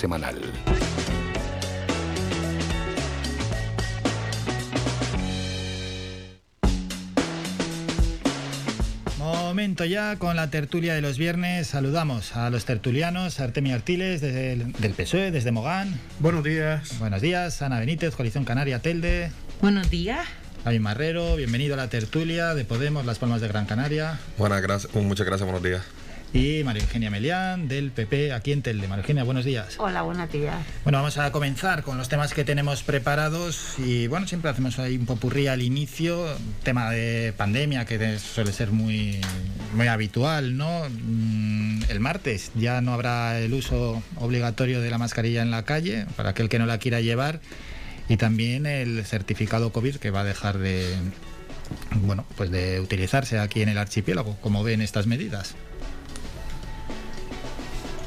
semanal. Momento ya con la tertulia de los viernes. Saludamos a los tertulianos, Artemio Artiles desde el, del PSOE, desde Mogán. Buenos días. Buenos días, Ana Benítez, Coalición Canaria Telde. Buenos días. Javi Marrero, bienvenido a la tertulia de Podemos, Las Palmas de Gran Canaria. Buenas, gracias, muchas gracias, buenos días. Y María Eugenia Melián, del PP, aquí en Telde. María Eugenia, buenos días. Hola, buenos días. Bueno, vamos a comenzar con los temas que tenemos preparados. Y bueno, siempre hacemos ahí un popurrí al inicio. Tema de pandemia, que suele ser muy, muy habitual, ¿no? Mm, el martes ya no habrá el uso obligatorio de la mascarilla en la calle, para aquel que no la quiera llevar. Y también el certificado COVID que va a dejar de, bueno, pues de utilizarse aquí en el archipiélago, como ven estas medidas.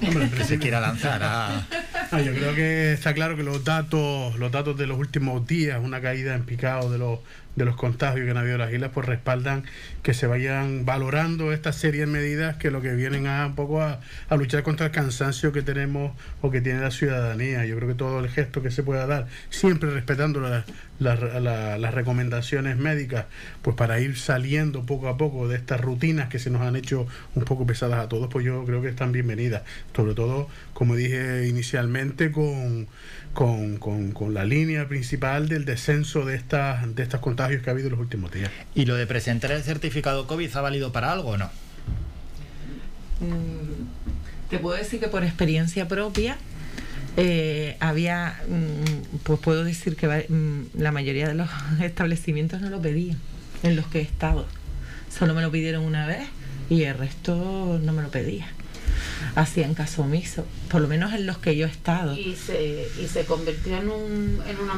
Hombre, que se quiera lanzar a... Ah, yo creo que está claro que los datos, los datos de los últimos días, una caída en picado de los de los contagios que han habido en las islas, pues respaldan que se vayan valorando esta serie de medidas que lo que vienen a un poco a, luchar contra el cansancio que tenemos o que tiene la ciudadanía. Yo creo que todo el gesto que se pueda dar, siempre respetando la, la, la, las recomendaciones médicas, pues para ir saliendo poco a poco de estas rutinas que se nos han hecho un poco pesadas a todos, pues yo creo que están bienvenidas. Sobre todo, como dije inicialmente, con con, con, con, la línea principal del descenso de, estas de estos contagios que ha habido en los últimos días. ¿Y lo de presentar el certificado COVID ha valido para algo o no? Mm, te puedo decir que por experiencia propia eh, había, mm, pues puedo decir que mm, la mayoría de los establecimientos no lo pedían en los que he estado. Solo me lo pidieron una vez y el resto no me lo pedía hacían caso omiso, por lo menos en los que yo he estado. Y se, y se convirtió en, un, en una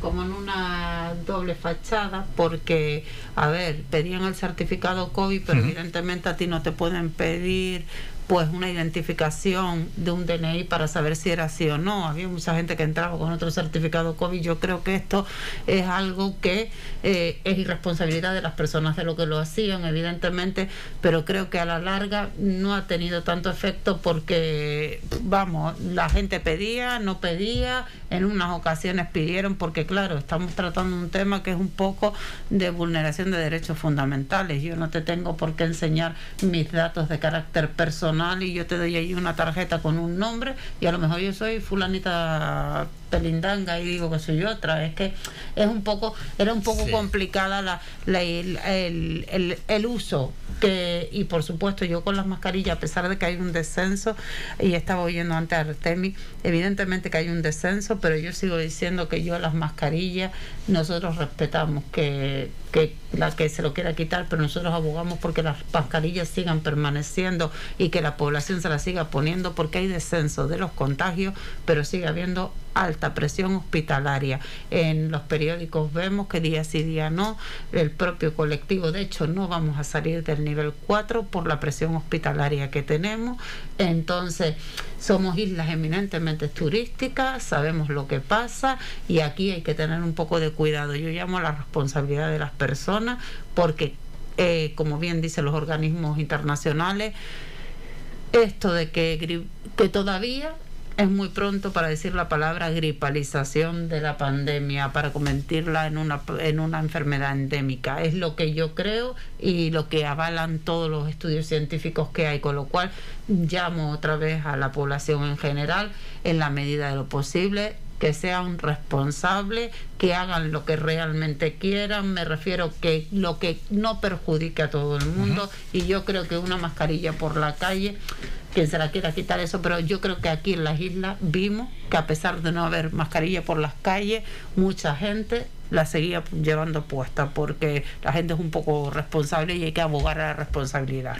como en una doble fachada porque, a ver, pedían el certificado COVID, pero uh -huh. evidentemente a ti no te pueden pedir pues una identificación de un DNI para saber si era así o no. Había mucha gente que entraba con otro certificado COVID. Yo creo que esto es algo que eh, es irresponsabilidad de las personas de lo que lo hacían, evidentemente, pero creo que a la larga no ha tenido tanto efecto porque, vamos, la gente pedía, no pedía, en unas ocasiones pidieron, porque claro, estamos tratando un tema que es un poco de vulneración de derechos fundamentales. Yo no te tengo por qué enseñar mis datos de carácter personal y yo te doy ahí una tarjeta con un nombre y a lo mejor yo soy fulanita pelindanga y digo que soy otra. Es que es un poco, era un poco sí. complicada la, la el, el, el, el, uso. Que, y por supuesto, yo con las mascarillas, a pesar de que hay un descenso, y estaba oyendo antes a Artemi, evidentemente que hay un descenso, pero yo sigo diciendo que yo las mascarillas, nosotros respetamos que, que la que se lo quiera quitar, pero nosotros abogamos porque las mascarillas sigan permaneciendo y que la población se las siga poniendo porque hay descenso de los contagios, pero sigue habiendo alta presión hospitalaria. En los periódicos vemos que día sí día no, el propio colectivo, de hecho, no vamos a salir del nivel 4 por la presión hospitalaria que tenemos. Entonces, somos islas eminentemente turísticas, sabemos lo que pasa y aquí hay que tener un poco de cuidado. Yo llamo a la responsabilidad de las personas porque, eh, como bien dicen los organismos internacionales, esto de que, que todavía es muy pronto para decir la palabra gripalización de la pandemia, para convertirla en una, en una enfermedad endémica. Es lo que yo creo y lo que avalan todos los estudios científicos que hay, con lo cual llamo otra vez a la población en general, en la medida de lo posible, que sean responsables, que hagan lo que realmente quieran, me refiero que lo que no perjudique a todo el mundo uh -huh. y yo creo que una mascarilla por la calle, quien se la quiera quitar eso, pero yo creo que aquí en las islas vimos que a pesar de no haber mascarilla por las calles, mucha gente la seguía llevando puesta porque la gente es un poco responsable y hay que abogar a la responsabilidad.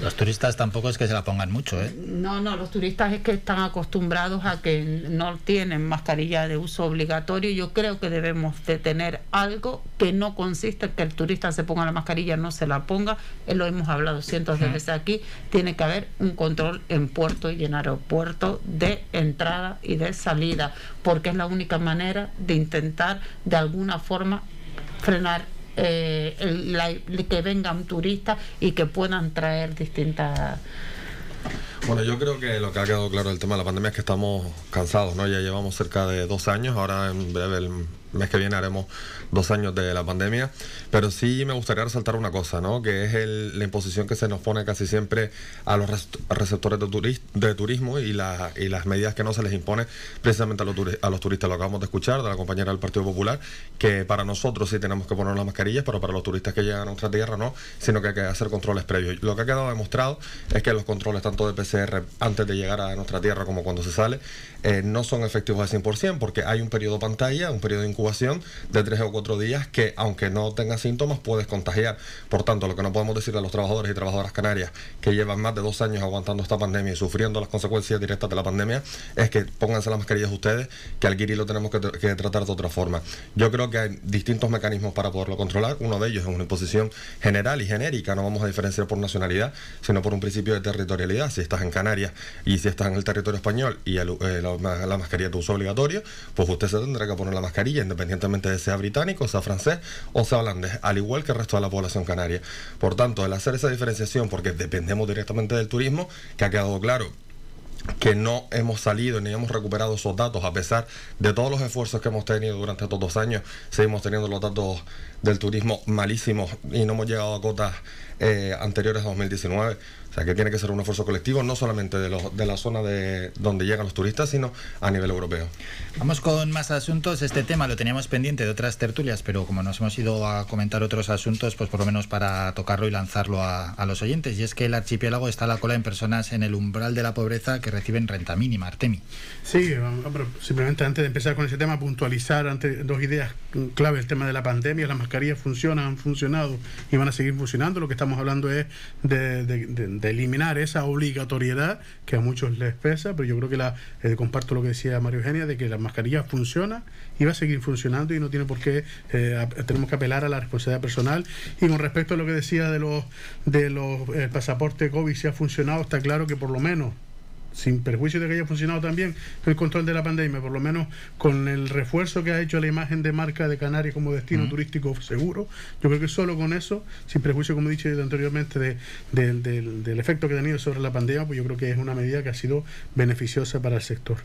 Los turistas tampoco es que se la pongan mucho, ¿eh? No, no, los turistas es que están acostumbrados a que no tienen mascarilla de uso obligatorio. Yo creo que debemos de tener algo que no consiste en que el turista se ponga la mascarilla, no se la ponga. Eh, lo hemos hablado cientos de veces aquí. Tiene que haber un control en puerto y en aeropuerto de entrada y de salida, porque es la única manera de intentar de alguna forma frenar eh, la, que vengan turistas y que puedan traer distintas Bueno, yo creo que lo que ha quedado claro del tema de la pandemia es que estamos cansados, ¿no? Ya llevamos cerca de dos años, ahora en breve el mes que viene haremos dos años de la pandemia, pero sí me gustaría resaltar una cosa, ¿no? Que es la imposición que se nos pone casi siempre a los receptores de, turismo y, la, y las medidas que no se les impone precisamente a los turistas. Lo acabamos de escuchar de la compañera del Partido Popular, que para nosotros sí tenemos que poner las mascarillas, pero para los turistas que llegan a nuestra tierra no, sino que hay que hacer controles previos. Lo que ha quedado demostrado es que los controles tanto de PCR antes de llegar a nuestra tierra como cuando se sale eh, no son efectivos al 100% porque hay un periodo pantalla, un periodo de incubación de tres o cuatro días que aunque no tengas síntomas puedes contagiar. Por tanto, lo que no podemos decir a los trabajadores y trabajadoras canarias que llevan más de dos años aguantando esta pandemia y sufriendo las consecuencias directas de la pandemia es que pónganse las mascarillas ustedes, que al lo tenemos que, tratar de otra forma. Yo creo que hay distintos mecanismos para poderlo controlar. Uno de ellos es una imposición general y genérica, no vamos a diferenciar por nacionalidad, sino por un principio de territorialidad. Si estás en Canarias y si estás en el territorio español y el, eh, la mascarilla de uso obligatorio, pues usted se tendrá que poner la mascarilla independientemente de sea británico, sea francés o sea holandés, al igual que el resto de la población canaria. Por tanto, el hacer esa diferenciación, porque dependemos directamente del turismo, que ha quedado claro que no hemos salido ni hemos recuperado esos datos a pesar de todos los esfuerzos que hemos tenido durante estos dos años seguimos teniendo los datos del turismo malísimos y no hemos llegado a cotas eh, anteriores a 2019 o sea que tiene que ser un esfuerzo colectivo, no solamente de, los, de la zona de donde llegan los turistas, sino a nivel europeo. Vamos con más asuntos. Este tema lo teníamos pendiente de otras tertulias, pero como nos hemos ido a comentar otros asuntos, pues por lo menos para tocarlo y lanzarlo a, los oyentes. Y es que el archipiélago está a la cola en personas en el umbral de la pobreza que reciben renta mínima. Artemi. Sí, simplemente antes de empezar con ese tema, puntualizar ante dos ideas clave. El tema de la pandemia, las mascarillas funcionan, han funcionado y van a seguir funcionando. Lo que estamos hablando es de de eliminar esa obligatoriedad que a muchos les pesa, pero yo creo que la eh, comparto lo que decía Mario Eugenia, de que la mascarilla funciona y va a seguir funcionando y no tiene por qué, eh, tenemos que apelar a la responsabilidad personal. Y con respecto a lo que decía de los, de los eh, pasaportes COVID, si ha funcionado, está claro que por lo menos sin perjuicio de que haya funcionado también el control de la pandemia, por lo menos con el refuerzo que ha hecho la imagen de marca de Canarias como destino turístico seguro, yo creo que solo con eso, sin perjuicio, como he dicho anteriormente, de, del efecto que ha tenido sobre la pandemia, pues yo creo que es una medida que ha sido beneficiosa para el sector.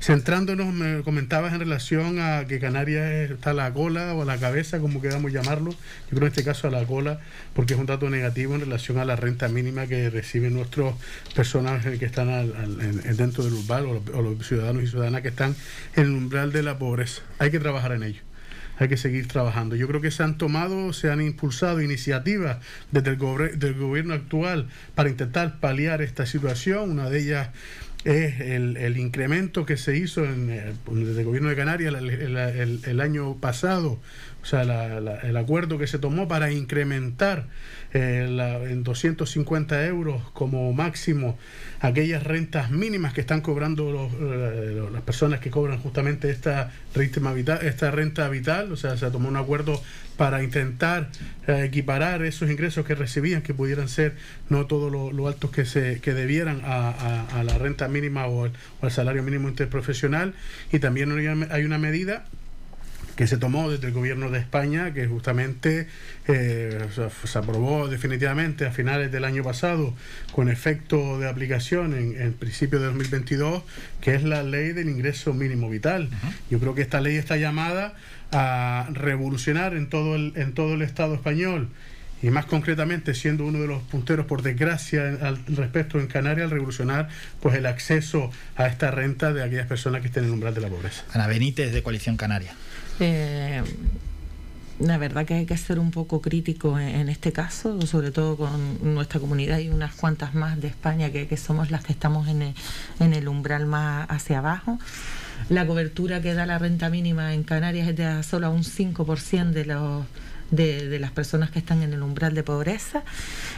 Centrándonos, me comentabas en relación a que Canarias está a la cola o a la cabeza, como queramos llamarlo, yo creo en este caso a la cola, porque es un dato negativo en relación a la renta mínima que reciben nuestros personajes que están al dentro del urbano o los, ciudadanos y ciudadanas que están en el umbral de la pobreza. Hay que trabajar en ello hay que seguir trabajando. Yo creo que se han tomado, se han impulsado iniciativas desde el del gobierno actual para intentar paliar esta situación. Una de ellas es el, incremento que se hizo en, eh, desde el gobierno de Canarias el, año pasado, o sea, el acuerdo que se tomó para incrementar eh, en 250 euros como máximo aquellas rentas mínimas que están cobrando eh, las personas que cobran justamente esta esta renta vital, o sea, se tomó un acuerdo para intentar eh, equiparar esos ingresos que recibían, que pudieran ser no todos lo, altos que se que debieran a, la renta mínima o al, salario mínimo interprofesional, y también hay una medida que se tomó desde el gobierno de España, que justamente eh, se aprobó definitivamente a finales del año pasado con efecto de aplicación en, en principio de 2022, que es la ley del ingreso mínimo vital. Yo creo que esta ley está llamada a revolucionar en todo el, en todo el Estado español y más concretamente siendo uno de los punteros por desgracia al respecto en Canarias al revolucionar pues el acceso a esta renta de aquellas personas que estén en el umbral de la pobreza. Ana Benítez de Coalición Canaria. Eh, la verdad que hay que ser un poco crítico en, este caso, sobre todo con nuestra comunidad y unas cuantas más de España que, somos las que estamos en el, umbral más hacia abajo. La cobertura que da la renta mínima en Canarias es de solo un 5% de los de, las personas que están en el umbral de pobreza.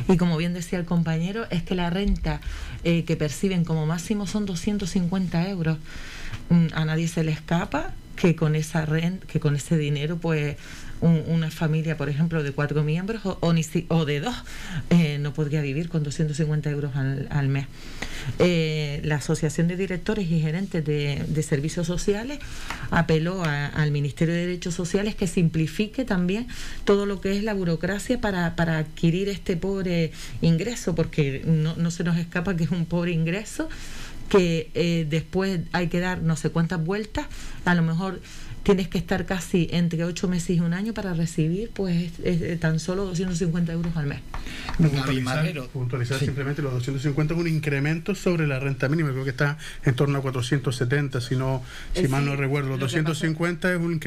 Y como bien decía el compañero, es que la renta eh, que perciben como máximo son 250 euros. Mm, a nadie se le escapa que con esa renta, que con ese dinero, pues una familia, por ejemplo, de cuatro miembros o, o, de dos, eh, no podría vivir con 250 euros al, mes. Eh, la Asociación de Directores y Gerentes de, Servicios Sociales apeló al Ministerio de Derechos Sociales que simplifique también todo lo que es la burocracia para, para adquirir este pobre ingreso, porque no, no se nos escapa que es un pobre ingreso que eh, después hay que dar no sé cuántas vueltas, a lo mejor tienes que estar casi entre ocho meses y un año para recibir pues tan solo 250 euros al mes. Puntualizar, simplemente los 250 es un incremento sobre la renta mínima, creo que está en torno a 470, si no si mal no recuerdo. Los 250 es un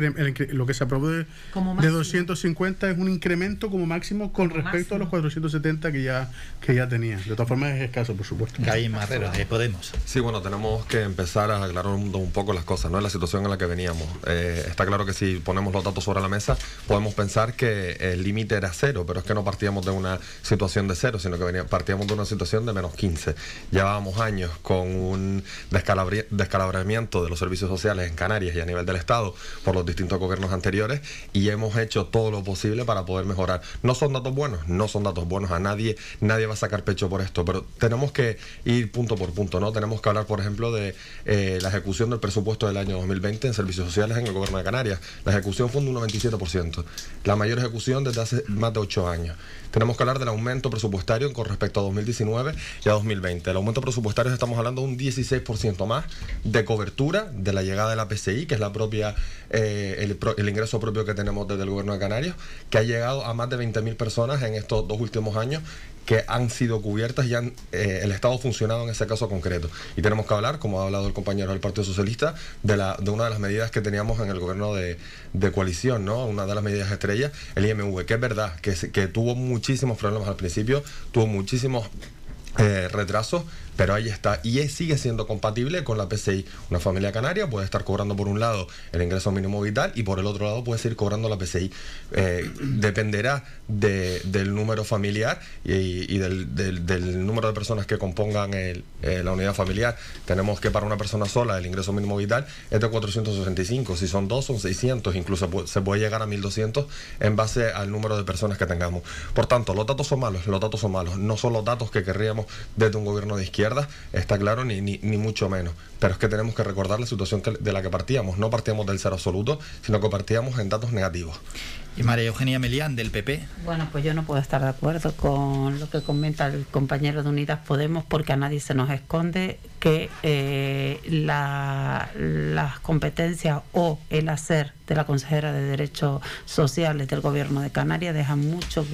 lo que se aprobó de, 250 es un incremento como máximo con respecto a los 470 que ya que ya tenía. De todas formas es escaso, por supuesto. Caín Marrero, de Podemos. Sí, bueno, tenemos que empezar a aclarar un, un poco las cosas, ¿no? La situación en la que veníamos. Eh, está claro que si ponemos los datos sobre la mesa, podemos pensar que el límite era cero, pero es que no partíamos de una situación de cero, sino que partíamos de una situación de menos 15. Llevábamos años con un descalabramiento de los servicios sociales en Canarias y a nivel del Estado por los distintos gobiernos anteriores y hemos hecho todo lo posible para poder mejorar. No son datos buenos, no son datos buenos, a nadie, nadie va a sacar pecho por esto, pero tenemos que ir punto por punto, ¿no? Tenemos que hablar, por ejemplo, de eh, la ejecución del presupuesto del año 2020 en servicios sociales en el gobierno de Canarias. La ejecución fue un 97%, la mayor ejecución desde hace más de 8 años. Tenemos que hablar del aumento presupuestario con respecto a 2019 y a 2020. El aumento presupuestario estamos hablando de un 16% más de cobertura de la llegada de la PCI, que es la propia eh, el, el, ingreso propio que tenemos desde el gobierno de Canarias, que ha llegado a más de 20.000 personas en estos dos últimos años que han sido cubiertas y han, eh, el Estado ha funcionado en ese caso concreto. Y tenemos que hablar, como ha hablado el compañero del Partido Socialista, de, la, de una de las medidas que teníamos en el gobierno de, coalición, ¿no? una de las medidas estrellas, el IMV, que es verdad, que, que tuvo muchísimos problemas al principio, tuvo muchísimos eh, retrasos, pero ahí está. Y sigue siendo compatible con la PCI. Una familia canaria puede estar cobrando por un lado el ingreso mínimo vital y por el otro lado puede seguir cobrando la PCI. Eh, dependerá del número familiar y, del, número de personas que compongan eh, la unidad familiar. Tenemos que para una persona sola el ingreso mínimo vital es de 465. Si son dos, son 600. Incluso se puede llegar a 1200 en base al número de personas que tengamos. Por tanto, los datos son malos. Los datos son malos. No son los datos que querríamos desde un gobierno de izquierda está claro, ni, ni, mucho menos. Pero es que tenemos que recordar la situación de la que partíamos. No partíamos del cero absoluto, sino que partíamos en datos negativos. Y María Eugenia Melián, del PP. Bueno, pues yo no puedo estar de acuerdo con lo que comenta el compañero de Unidas Podemos, porque a nadie se nos esconde que eh, las competencias o el hacer de la consejera de Derechos Sociales del Gobierno de Canarias dejan mucho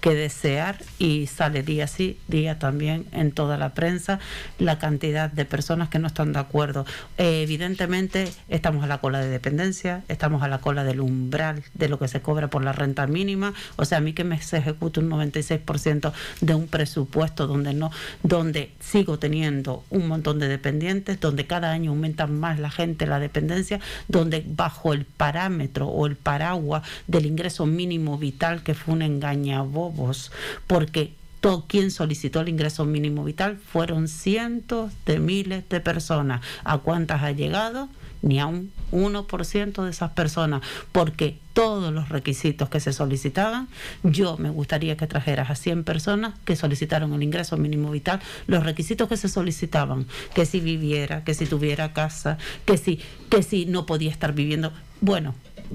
que, desear y sale día sí, día también en toda la prensa la cantidad de personas que no están de acuerdo. Evidentemente estamos a la cola de dependencia, estamos a la cola del umbral de lo que se cobra por la renta mínima, o sea, a mí que me se ejecute un 96% de un presupuesto donde no donde sigo teniendo un montón de dependientes, donde cada año aumenta más la gente la dependencia, donde bajo el parámetro o el paraguas del ingreso mínimo vital que fue un engañabobos, porque todo quien solicitó el ingreso mínimo vital fueron cientos de miles de personas. ¿A cuántas ha llegado? Ni a un 1% de esas personas, porque todos los requisitos que se solicitaban, yo me gustaría que trajeras a 100 personas que solicitaron el ingreso mínimo vital, los requisitos que se solicitaban, que si viviera, que si tuviera casa, que si, que si no podía estar viviendo. Bueno,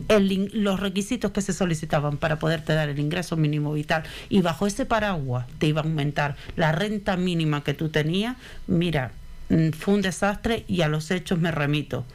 el, los requisitos que se solicitaban para poderte dar el ingreso mínimo vital y bajo ese paraguas te iba a aumentar la renta mínima que tú tenías, mira, mm, fue un desastre y a los hechos me remito.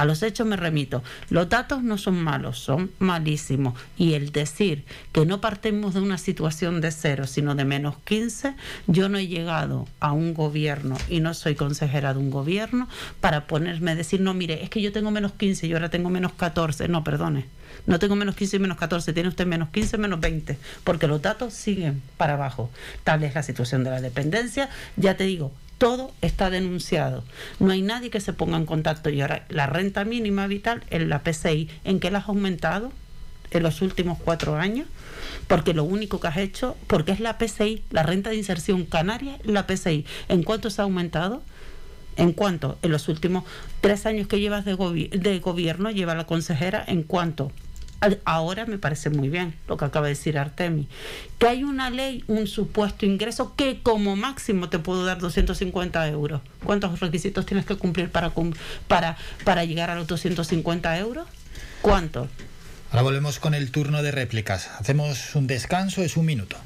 A los hechos me remito. Los datos no son malos, son malísimos. Y el decir que no partimos de una situación de cero, sino de menos 15, yo no he llegado a un gobierno y no soy consejera de un gobierno para ponerme a decir, no, mire, es que yo tengo menos 15 y ahora tengo menos 14. No, perdone. No tengo menos 15 y menos 14, tiene usted menos 15, menos 20, porque los datos siguen para abajo. Tal es la situación de la dependencia. Ya te digo, todo está denunciado. No hay nadie que se ponga en contacto. Y ahora, la renta mínima vital en la PCI, ¿en qué la has aumentado en los últimos cuatro años? Porque lo único que has hecho, porque es la PCI, la renta de inserción canaria, la PCI. ¿En cuánto se ha aumentado? ¿En cuánto? En los últimos tres años que llevas de, de gobierno, lleva la consejera, ¿en cuánto? Ahora me parece muy bien lo que acaba de decir Artemi, que hay una ley, un supuesto ingreso que como máximo te puedo dar 250 euros. ¿Cuántos requisitos tienes que cumplir para, para, para llegar a los 250 euros? ¿Cuántos? Ahora volvemos con el turno de réplicas. Hacemos un descanso, es un minuto.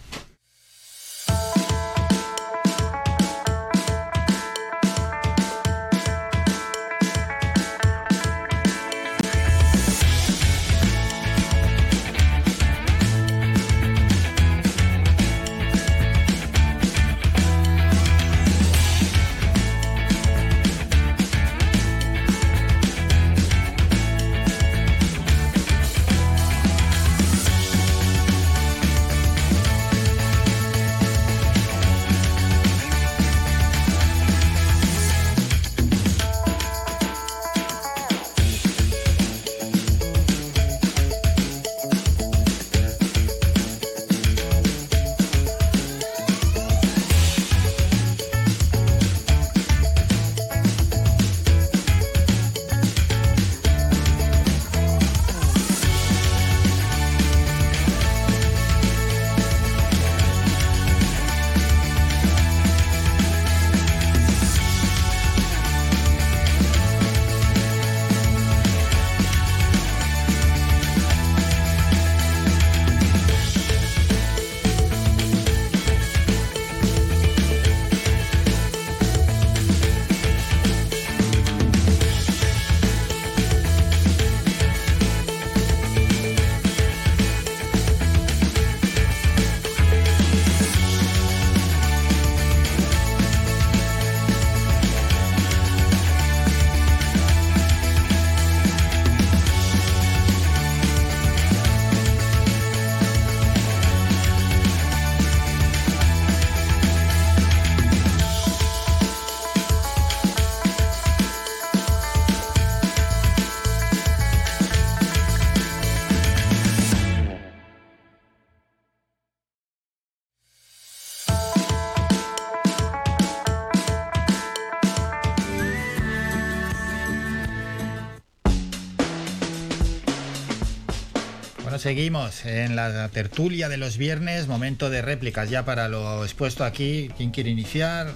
Seguimos en la tertulia de los viernes, momento de réplicas ya para lo expuesto aquí. ¿Quién quiere iniciar?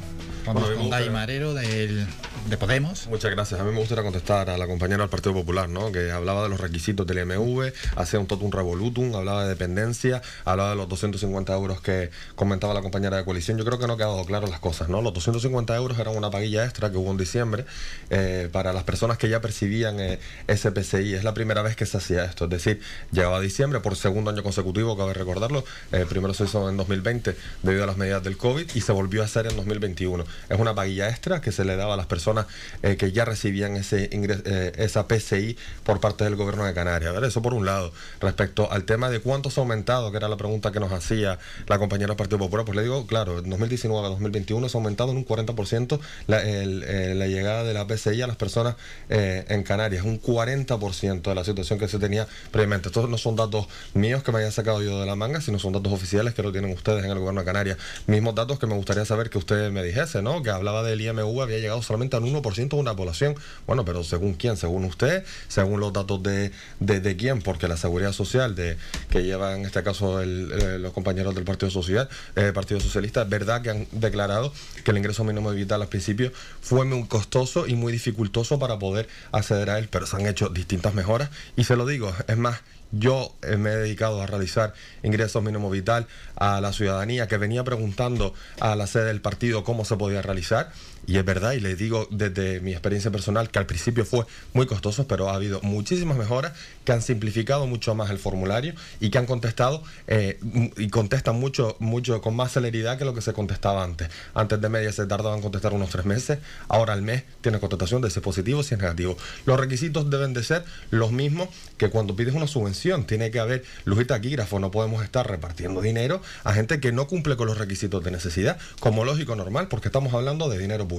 Vamos con Gai Marero del de Podemos. Muchas gracias. A mí me gustaría contestar a la compañera del Partido Popular, ¿no? que hablaba de los requisitos del MV, hacía un totum revolutum, hablaba de dependencia, hablaba de los 250 euros que comentaba la compañera de coalición. Yo creo que no ha quedado claro las cosas. ¿no? Los 250 euros eran una paguilla extra que hubo en diciembre eh, para las personas que ya percibían eh, ese PCI. Es la primera vez que se hacía esto. Es decir, llegaba diciembre por segundo año consecutivo, cabe recordarlo. Eh, primero se hizo en 2020 debido a las medidas del COVID y se volvió a hacer en 2021. Es una paguilla extra que se le daba a las personas eh, que ya recibían ese eh, esa PCI por parte del gobierno de Canarias. Eso por un lado. Respecto al tema de cuántos ha aumentado, que era la pregunta que nos hacía la compañera del Partido Popular, pues le digo, claro, en 2019 a 2021 se ha aumentado en un 40% la, eh, la llegada de la PCI a las personas en Canarias, un 40% de la situación que se tenía previamente. Estos no son datos míos que me hayan sacado yo de la manga, sino son datos oficiales que lo tienen ustedes en el gobierno de Canarias. Mismos datos que me gustaría saber que usted me dijese, ¿no? Que hablaba del IMU, había llegado solamente a 1% de una población. Bueno, pero según quién, según usted, según los datos de, de, quién, porque la seguridad social de que lleva en este caso los compañeros del Partido Social, eh, Partido Socialista, es verdad que han declarado que el ingreso mínimo vital al principio fue muy costoso y muy dificultoso para poder acceder a él, pero se han hecho distintas mejoras y se lo digo, es más, yo eh, me he dedicado a realizar ingresos mínimo vital a la ciudadanía que venía preguntando a la sede del partido cómo se podía realizar y es verdad, y les digo desde mi experiencia personal que al principio fue muy costoso, pero ha habido muchísimas mejoras que han simplificado mucho más el formulario y que han contestado eh, y contestan mucho, mucho con más celeridad que lo que se contestaba antes. Antes de media se tardaban en contestar unos tres meses, ahora al mes tiene contestación de si es positivo si es negativo. Los requisitos deben de ser los mismos que cuando pides una subvención. Tiene que haber luz y taquígrafo, no podemos estar repartiendo dinero a gente que no cumple con los requisitos de necesidad, como lógico normal, porque estamos hablando de dinero público.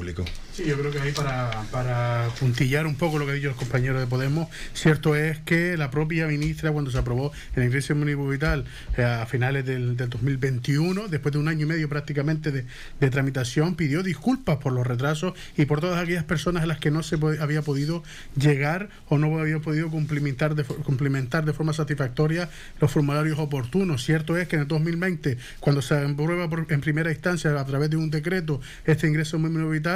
Sí, yo creo que ahí para, puntillar un poco lo que han dicho los compañeros de Podemos, cierto es que la propia ministra, cuando se aprobó el ingreso mínimo vital eh, a finales del, 2021, después de un año y medio prácticamente de, tramitación, pidió disculpas por los retrasos y por todas aquellas personas a las que no se había podido llegar o no había podido cumplimentar de, cumplimentar de forma forma satisfactoria los formularios oportunos. Cierto es que en el 2020, cuando se aprueba en primera instancia a través de un decreto este ingreso mínimo vital,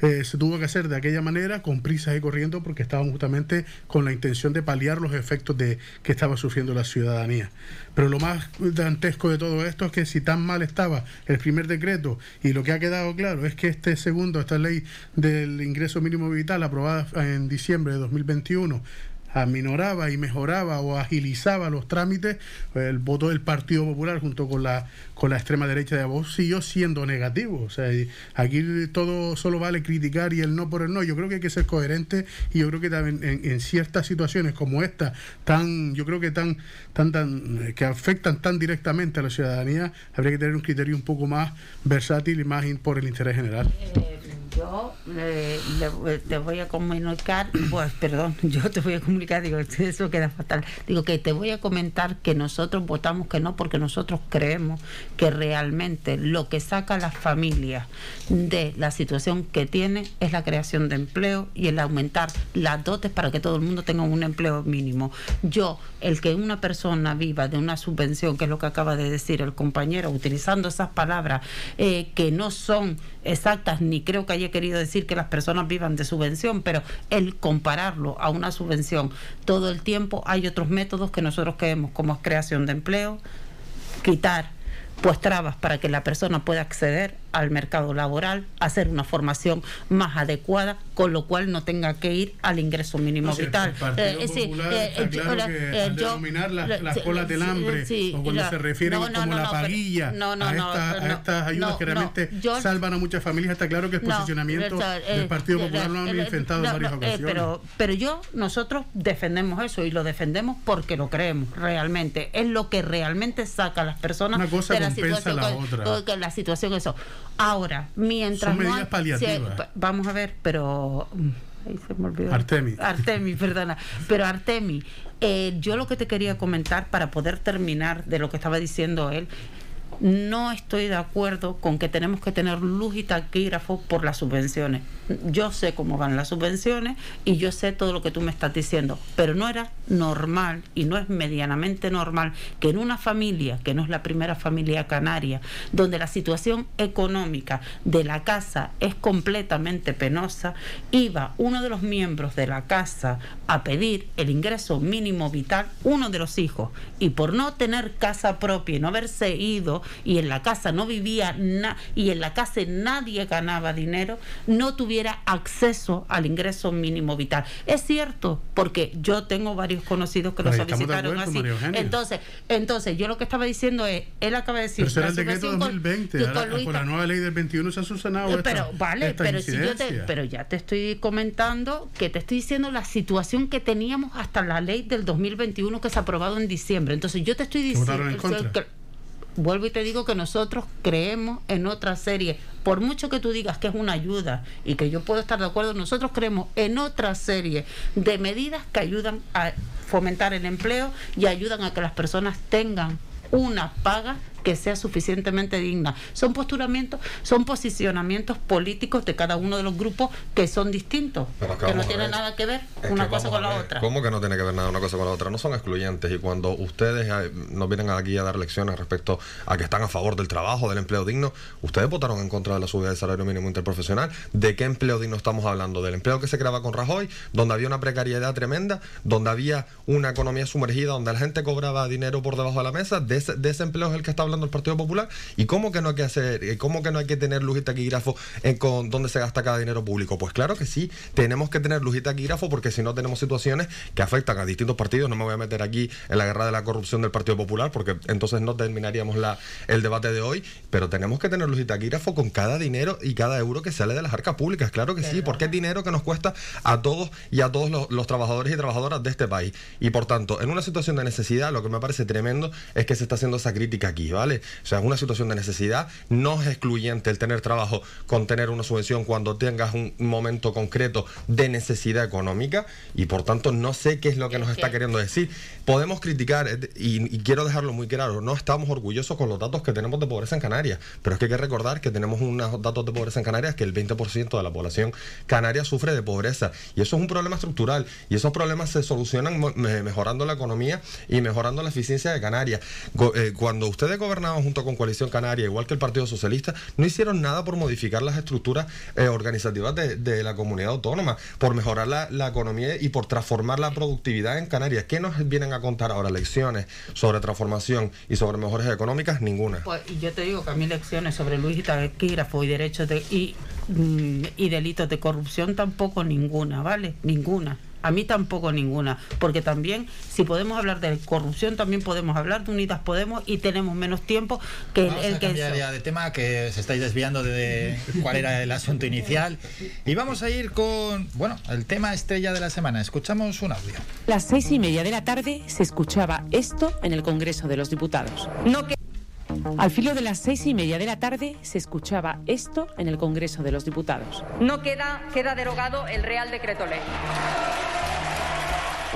eh, se tuvo que hacer de aquella manera, con prisas y corriendo, porque estaban justamente con la intención de paliar los efectos de que estaba sufriendo la ciudadanía. Pero lo más dantesco de todo esto es que si tan mal estaba el primer decreto y lo que ha quedado claro es que este segundo, esta ley del ingreso mínimo vital aprobada en diciembre de 2021, aminoraba y mejoraba o agilizaba los trámites, el voto del Partido Popular junto con la con la extrema derecha de voz siguió siendo negativo. O sea, aquí todo solo vale criticar y el no por el no. Yo creo que hay que ser coherente y yo creo que también en, ciertas situaciones como esta, tan, yo creo que tan, tan, tan, que afectan tan directamente a la ciudadanía, habría que tener un criterio un poco más versátil y más por el interés general. Eh, yo te voy a comunicar, pues perdón, yo te voy a comunicar, digo, eso queda fatal. Digo que te voy a comentar que nosotros votamos que no porque nosotros creemos que realmente lo que saca a las familias de la situación que tiene es la creación de empleo y el aumentar las dotes para que todo el mundo tenga un empleo mínimo. Yo, el que una persona viva de una subvención, que es lo que acaba de decir el compañero, utilizando esas palabras eh, que no son exactas, ni creo que haya querido decir que las personas vivan de subvención, pero el compararlo a una subvención todo el tiempo, hay otros métodos que nosotros queremos, como creación de empleo, quitar pues trabas para que la persona pueda acceder al mercado laboral, hacer una formación más adecuada, con lo cual no tenga que ir al ingreso mínimo vital. Eh, sí, eh, eh, denominar las, colas del hambre, o cuando se refieren como la paguilla a, estas ayudas que realmente salvan a muchas familias, está claro que el posicionamiento del Partido Popular lo han enfrentado en varias ocasiones. pero, pero yo, nosotros defendemos eso y lo defendemos porque lo creemos realmente. Es lo que realmente saca a las personas Una cosa de la situación. La otra. la situación eso. Ahora, mientras Son medidas paliativas. vamos a ver, pero mm, ahí se me olvidó. Artemi. Artemi, perdona. Pero Artemi, eh, yo lo que te quería comentar para poder terminar de lo que estaba diciendo él no estoy de acuerdo con que tenemos que tener luz y taquígrafo por las subvenciones. Yo sé cómo van las subvenciones y yo sé todo lo que tú me estás diciendo, pero no era normal y no es medianamente normal que en una familia, que no es la primera familia canaria, donde la situación económica de la casa es completamente penosa, iba uno de los miembros de la casa a pedir el ingreso mínimo vital, uno de los hijos, y por no tener casa propia y no haberse ido y en la casa no vivía y en la casa nadie ganaba dinero, no tuviera acceso al ingreso mínimo vital. Es cierto, porque yo tengo varios conocidos que lo solicitaron así. Entonces, entonces, yo lo que estaba diciendo es, él acaba de decir... Pero será el decreto 2020, ahora, por la nueva ley del 21 se ha subsanado Pero vale, pero, si yo te, pero ya te estoy comentando que te estoy diciendo la situación que teníamos hasta la ley del 2021 que se ha aprobado en diciembre. Entonces yo te estoy diciendo vuelvo y te digo que nosotros creemos en otra serie. Por mucho que tú digas que es una ayuda y que yo puedo estar de acuerdo, nosotros creemos en otra serie de medidas que ayudan a fomentar el empleo y ayudan a que las personas tengan una paga que sea suficientemente digna. Son posturamientos, son posicionamientos políticos de cada uno de los grupos que son distintos, que, no tienen nada que ver una cosa con la otra. ¿Cómo que no tiene que ver nada una cosa con la otra? No son excluyentes y cuando ustedes eh, nos vienen aquí a dar lecciones respecto a que están a favor del trabajo, del empleo digno, ustedes votaron en contra de la subida del salario mínimo interprofesional. ¿De qué empleo digno estamos hablando? ¿Del empleo que se creaba con Rajoy, donde había una precariedad tremenda, donde había una economía sumergida, donde la gente cobraba dinero por debajo de la mesa? ¿De ese, de ese empleo es el que está hablando el Partido Popular. ¿Y cómo que no hay que hacer, cómo que no hay que tener luz y taquígrafo en con dónde se gasta cada dinero público? Pues claro que sí, tenemos que tener luz y taquígrafo porque si no tenemos situaciones que afectan a distintos partidos. No me voy a meter aquí en la guerra de la corrupción del Partido Popular porque entonces no terminaríamos la, el debate de hoy, pero tenemos que tener luz y taquígrafo con cada dinero y cada euro que sale de las arcas públicas. Claro que sí, porque es dinero que nos cuesta a todos y a todos los, los trabajadores y trabajadoras de este país. Y por tanto, en una situación de necesidad, lo que me parece tremendo es que se está haciendo esa crítica aquí, ¿vale? ¿Vale? O sea, es una situación de necesidad. No es excluyente el tener trabajo con tener una subvención cuando tengas un momento concreto de necesidad económica y por tanto no sé qué es lo que nos está queriendo decir. Podemos criticar, eh, y, y quiero dejarlo muy claro, no estamos orgullosos con los datos que tenemos de pobreza en Canarias, pero es que hay que recordar que tenemos unos datos de pobreza en Canarias que el 20% de la población canaria sufre de pobreza y eso es un problema estructural y esos problemas se solucionan mejorando la economía y mejorando la eficiencia de Canarias. Eh, cuando ustedes gobernaban junto con Coalición Canaria, igual que el Partido Socialista, no hicieron nada por modificar las estructuras eh, organizativas de, la comunidad autónoma, por mejorar la, economía y por transformar la productividad en Canarias. ¿Qué nos vienen a contar ahora? Lecciones sobre transformación y sobre mejores económicas, ninguna. Pues yo te digo que a mí lecciones sobre Luis Taquígrafo y derechos de, mm, y delitos de corrupción tampoco ninguna, ¿vale? Ninguna. A mí tampoco ninguna, porque también si podemos hablar de corrupción, también podemos hablar de Unidas Podemos y tenemos menos tiempo que el, que... Cambiar ya de tema, que se estáis desviando de cuál era el asunto inicial. Y vamos a ir con, bueno, el tema estrella de la semana. Escuchamos un audio. Las seis y media de la tarde se escuchaba esto en el Congreso de los Diputados. No que... Al filo de las seis y media de la tarde se escuchaba esto en el Congreso de los Diputados. No queda, queda derogado el Real Decreto Ley.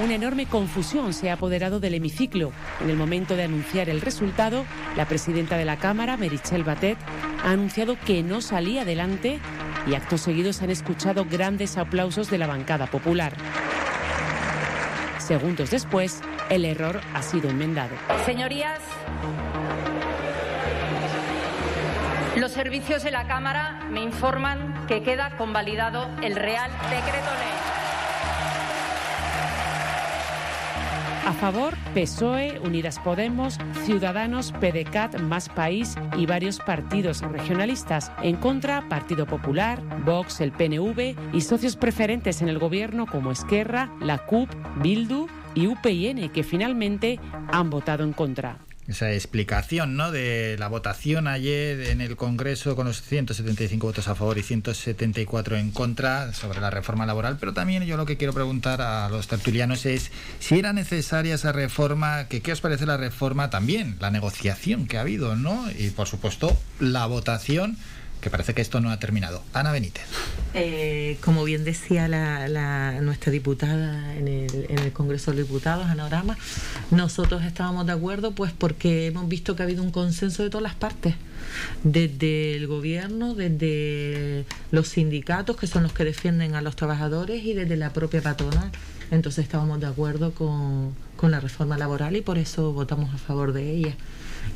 Una enorme confusión se ha apoderado del hemiciclo. En el momento de anunciar el resultado, la presidenta de la Cámara, Merichel Batet, ha anunciado que no salía adelante y actos seguidos han escuchado grandes aplausos de la bancada popular. Segundos después, el error ha sido enmendado. Señorías, los servicios de la Cámara me informan que queda convalidado el Real Decreto Ley. A favor, PSOE, Unidas Podemos, Ciudadanos, PDCAT, Más País y varios partidos regionalistas. En contra, Partido Popular, Vox, el PNV y socios preferentes en el gobierno como Esquerra, la CUP, Bildu y UPN, que finalmente han votado en contra esa explicación ¿no? de la votación ayer en el Congreso con los 175 votos a favor y 174 en contra sobre la reforma laboral, pero también yo lo que quiero preguntar a los tertulianos es si era necesaria esa reforma, que qué os parece la reforma también, la negociación que ha habido, ¿no? Y por supuesto la votación que parece que esto no ha terminado. Ana Benítez. Eh, como bien decía la, nuestra diputada en el, en el, Congreso de Diputados, Ana Orama, nosotros estábamos de acuerdo pues porque hemos visto que ha habido un consenso de todas las partes, desde el gobierno, desde los sindicatos, que son los que defienden a los trabajadores, y desde la propia patronal. Entonces estábamos de acuerdo con, con la reforma laboral y por eso votamos a favor de ella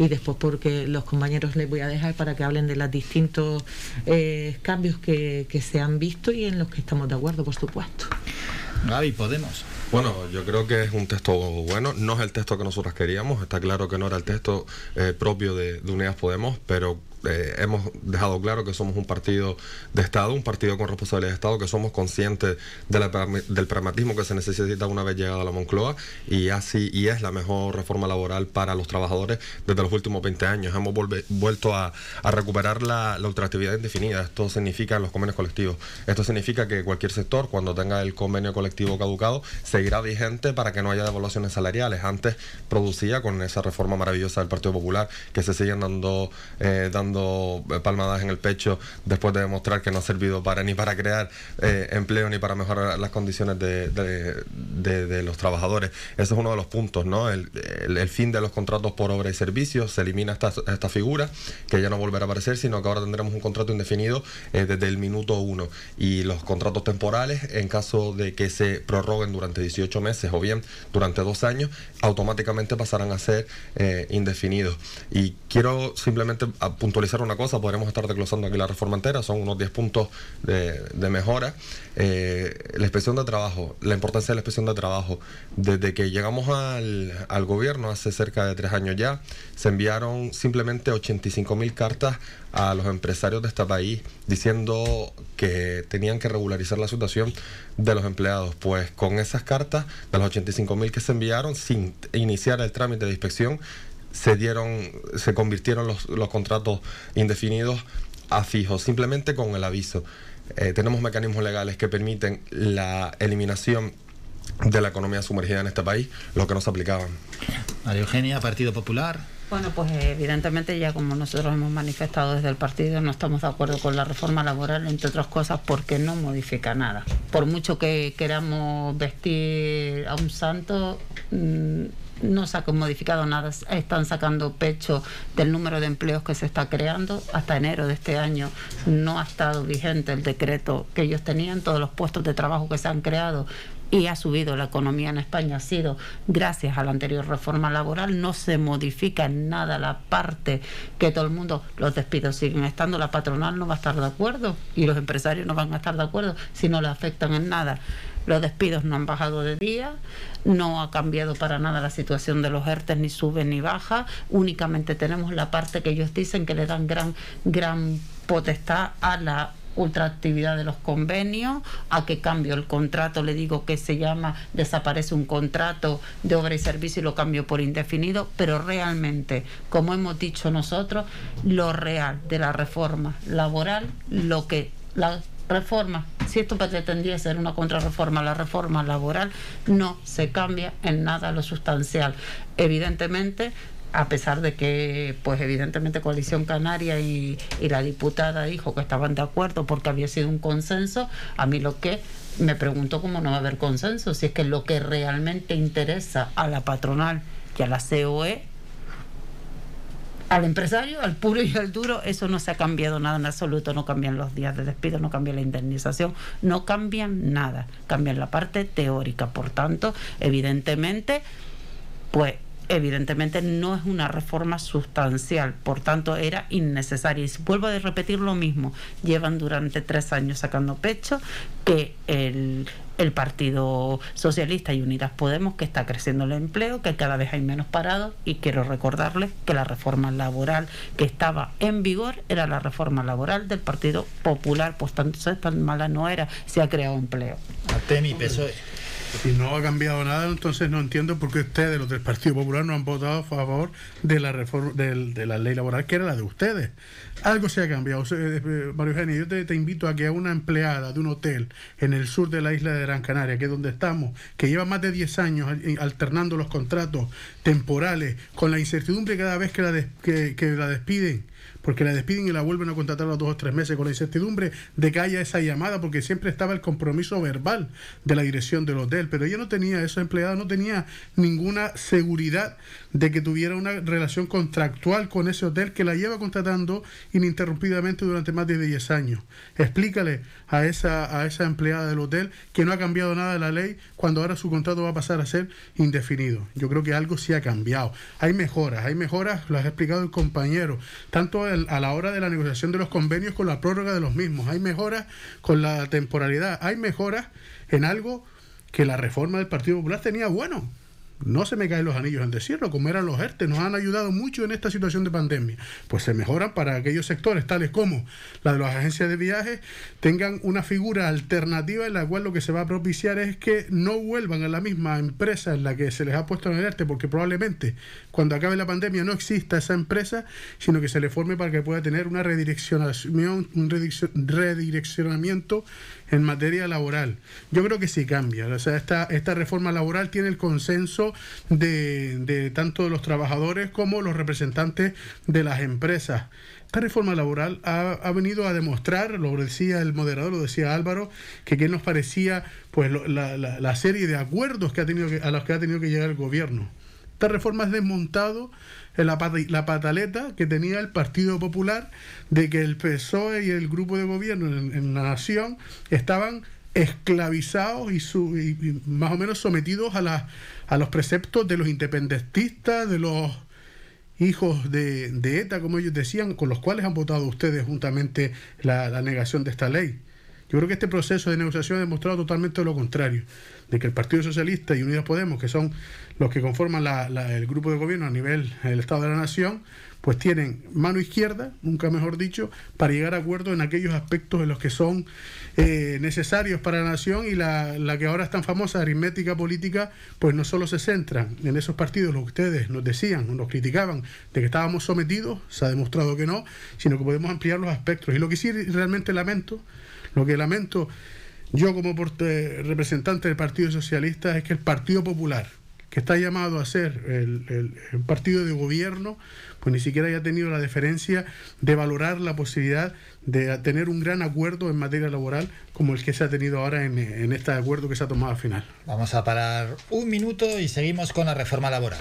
y después porque los compañeros les voy a dejar para que hablen de los distintos eh, cambios que, que se han visto y en los que estamos de acuerdo, por supuesto. Gaby, Podemos. Bueno, yo creo que es un texto bueno, no es el texto que nosotros queríamos, está claro que no era el texto eh, propio de, de Unidas Podemos, pero eh, hemos dejado claro que somos un partido de Estado, un partido con responsabilidad de Estado, que somos conscientes del pragmatismo que se necesita una vez llegada a la Moncloa y así y es la mejor reforma laboral para los trabajadores desde los últimos 20 años. Hemos vuelto a, recuperar la, la, ultraactividad indefinida. Esto significa los convenios colectivos. Esto significa que cualquier sector, cuando tenga el convenio colectivo caducado, seguirá vigente para que no haya devaluaciones salariales. Antes producía con esa reforma maravillosa del Partido Popular que se siguen dando, eh, dando palmadas en el pecho después de demostrar que no ha servido para ni para crear eh, empleo ni para mejorar las condiciones de, los trabajadores. Ese es uno de los puntos, ¿no? El, fin de los contratos por obra y servicios, se elimina esta, esta, figura, que ya no volverá a aparecer, sino que ahora tendremos un contrato indefinido eh, desde el minuto uno. Y los contratos temporales, en caso de que se prorroguen durante 18 meses o bien durante dos años, automáticamente pasarán a ser eh, indefinidos. Y quiero simplemente puntualizar una cosa, podremos estar desglosando aquí la reforma entera, son unos 10 puntos de, mejora. Eh, la inspección de trabajo, la importancia de la inspección de trabajo. Desde que llegamos al, gobierno hace cerca de tres años ya, se enviaron simplemente 85 mil cartas a los empresarios de este país diciendo que tenían que regularizar la situación de los empleados. Pues con esas cartas, de los 85 mil que se enviaron, sin iniciar el trámite de inspección, se dieron, se convirtieron los, los contratos indefinidos a fijos, simplemente con el aviso. Eh, tenemos mecanismos legales que permiten la eliminación de la economía sumergida en este país, lo que no se aplicaban. María Eugenia, Partido Popular. Bueno, pues evidentemente ya como nosotros hemos manifestado desde el partido, no estamos de acuerdo con la reforma laboral, entre otras cosas porque no modifica nada. Por mucho que queramos vestir a un santo, mm, no se ha modificado nada. Están sacando pecho del número de empleos que se está creando. Hasta enero de este año no ha estado vigente el decreto que ellos tenían. Todos los puestos de trabajo que se han creado y ha subido la economía en España ha sido gracias a la anterior reforma laboral. No se modifica en nada la parte que todo el mundo, los despidos siguen estando, la patronal no va a estar de acuerdo y los empresarios no van a estar de acuerdo si no le afectan en nada. Los despidos no han bajado de día, no ha cambiado para nada la situación de los ERTES, ni sube ni baja. Únicamente tenemos la parte que ellos dicen que le dan gran, gran potestad a la ultraactividad de los convenios, a qué cambio el contrato, le digo que se llama, desaparece un contrato de obra y servicio y lo cambio por indefinido, pero realmente, como hemos dicho nosotros, lo real de la reforma laboral, lo que la reforma, si esto pretendía ser una contrarreforma, la reforma laboral no se cambia en nada lo sustancial. Evidentemente, a pesar de que, pues evidentemente Coalición Canaria y, la diputada dijo que estaban de acuerdo porque había sido un consenso, a mí lo que me pregunto cómo no va a haber consenso, si es que lo que realmente interesa a la patronal y a la COE, al empresario, al puro y al duro, eso no se ha cambiado nada en absoluto, no cambian los días de despido, no cambia la indemnización, no cambian nada, cambian la parte teórica, por tanto, evidentemente, pues evidentemente no es una reforma sustancial, por tanto era innecesaria. Y vuelvo a repetir lo mismo, llevan durante tres años sacando pecho que el, Partido Socialista y Unidas Podemos, que está creciendo el empleo, que cada vez hay menos parados y quiero recordarles que la reforma laboral que estaba en vigor era la reforma laboral del Partido Popular, pues tanto tan mala no era, se ha creado empleo. Atemi, PSOE. Si no ha cambiado nada, entonces no entiendo por qué ustedes, los del Partido Popular, no han votado a favor de la reforma de, la ley laboral que era la de ustedes. Algo se ha cambiado. Eh, eh, Mario Eugenio, yo te, invito a que a una empleada de un hotel en el sur de la isla de Gran Canaria, que es donde estamos, que lleva más de 10 años alternando los contratos temporales, con la incertidumbre cada vez que la, que la despiden, porque la despiden y la vuelven a contratar a los dos o tres meses con la incertidumbre de que haya esa llamada, porque siempre estaba el compromiso verbal de la dirección del hotel, pero ella no tenía, esa empleada no tenía ninguna seguridad de que tuviera una relación contractual con ese hotel que la lleva contratando ininterrumpidamente durante más de 10 años. Explícale a esa, a esa empleada del hotel que no ha cambiado nada de la ley cuando ahora su contrato va a pasar a ser indefinido. Yo creo que algo sí ha cambiado. Hay mejoras, hay mejoras, lo ha explicado el compañero, tanto a la hora de la negociación de los convenios con la prórroga de los mismos, hay mejoras con la temporalidad, hay mejoras en algo que la reforma del Partido Popular tenía bueno no se me caen los anillos en decirlo, como eran los ERTE, nos han ayudado mucho en esta situación de pandemia. Pues se mejoran para aquellos sectores, tales como la de las agencias de viajes, tengan una figura alternativa en la cual lo que se va a propiciar es que no vuelvan a la misma empresa en la que se les ha puesto en el ERTE, porque probablemente cuando acabe la pandemia no exista esa empresa, sino que se le forme para que pueda tener una redireccionación, un redireccionamiento en materia laboral. Yo creo que sí cambia. O sea, esta, esta reforma laboral tiene el consenso de, de tanto de los trabajadores como los representantes de las empresas. Esta reforma laboral ha, ha, venido a demostrar, lo decía el moderador, lo decía Álvaro, que qué nos parecía pues la, la, la, serie de acuerdos que ha tenido que, a los que ha tenido que llegar el gobierno. Esta reforma ha desmontado la, la pataleta que tenía el Partido Popular de que el PSOE y el grupo de gobierno en, la nación estaban esclavizados y, su, más o menos sometidos a, la, a los preceptos de los independentistas, de los hijos de, de, ETA, como ellos decían, con los cuales han votado ustedes juntamente la, la negación de esta ley. Yo creo que este proceso de negociación ha demostrado totalmente lo contrario, de que el Partido Socialista y Unidas Podemos, que son los que conforman el grupo de gobierno a nivel del Estado de la Nación, pues tienen mano izquierda, nunca mejor dicho, para llegar a acuerdos en aquellos aspectos en los que son eh, necesarios para la nación y la, la, que ahora es tan famosa aritmética política, pues no solo se centra en esos partidos, lo que ustedes nos decían, nos criticaban, de que estábamos sometidos, se ha demostrado que no, sino que podemos ampliar los aspectos. Y lo que sí realmente lamento lo que lamento yo como representante del Partido Socialista es que el Partido Popular, que está llamado a ser el, partido de gobierno, pues ni siquiera haya tenido la deferencia de valorar la posibilidad de tener un gran acuerdo en materia laboral como el que se ha tenido ahora en, en este acuerdo que se ha tomado al final. Vamos a parar un minuto y seguimos con la reforma laboral.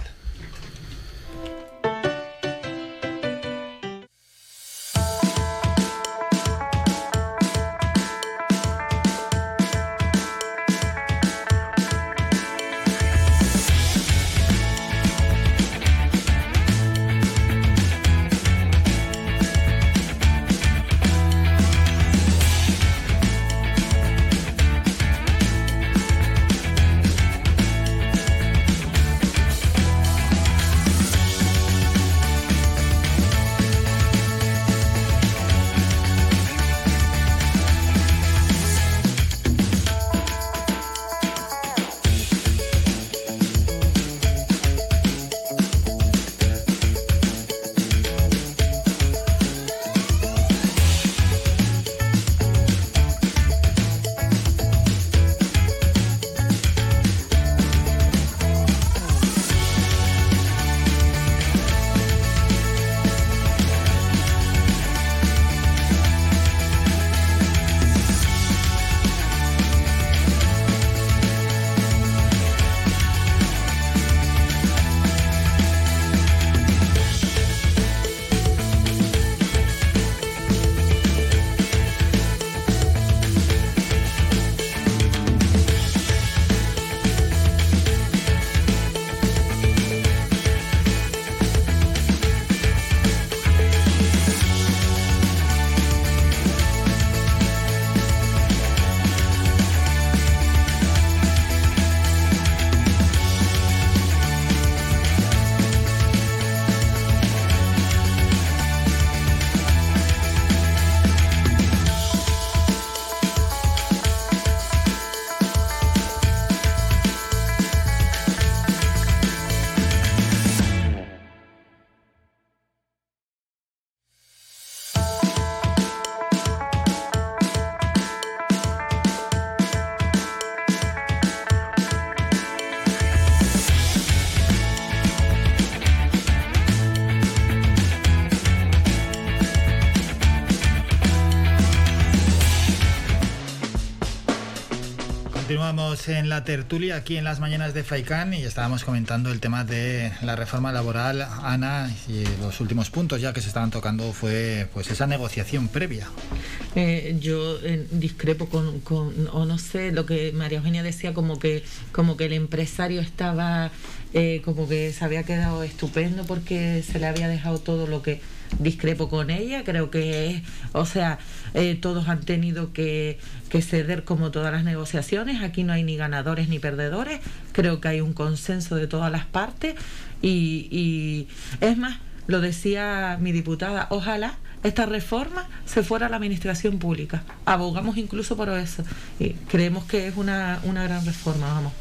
En la tertulia aquí en las mañanas de Faicán y estábamos comentando el tema de la reforma laboral, Ana, y los últimos puntos ya que se estaban tocando fue pues esa negociación previa. Eh, yo eh, discrepo con, con, o no sé, lo que María Eugenia decía, como que, como que el empresario estaba, eh, como que se había quedado estupendo porque se le había dejado todo lo que discrepo con ella, creo que, o sea, eh, todos han tenido que, ceder como todas las negociaciones, aquí no hay ni ganadores ni perdedores, creo que hay un consenso de todas las partes. Y, y es más, lo decía mi diputada, ojalá esta reforma se fuera a la administración pública, abogamos incluso por eso. Y creemos que es una, una gran reforma, vamos.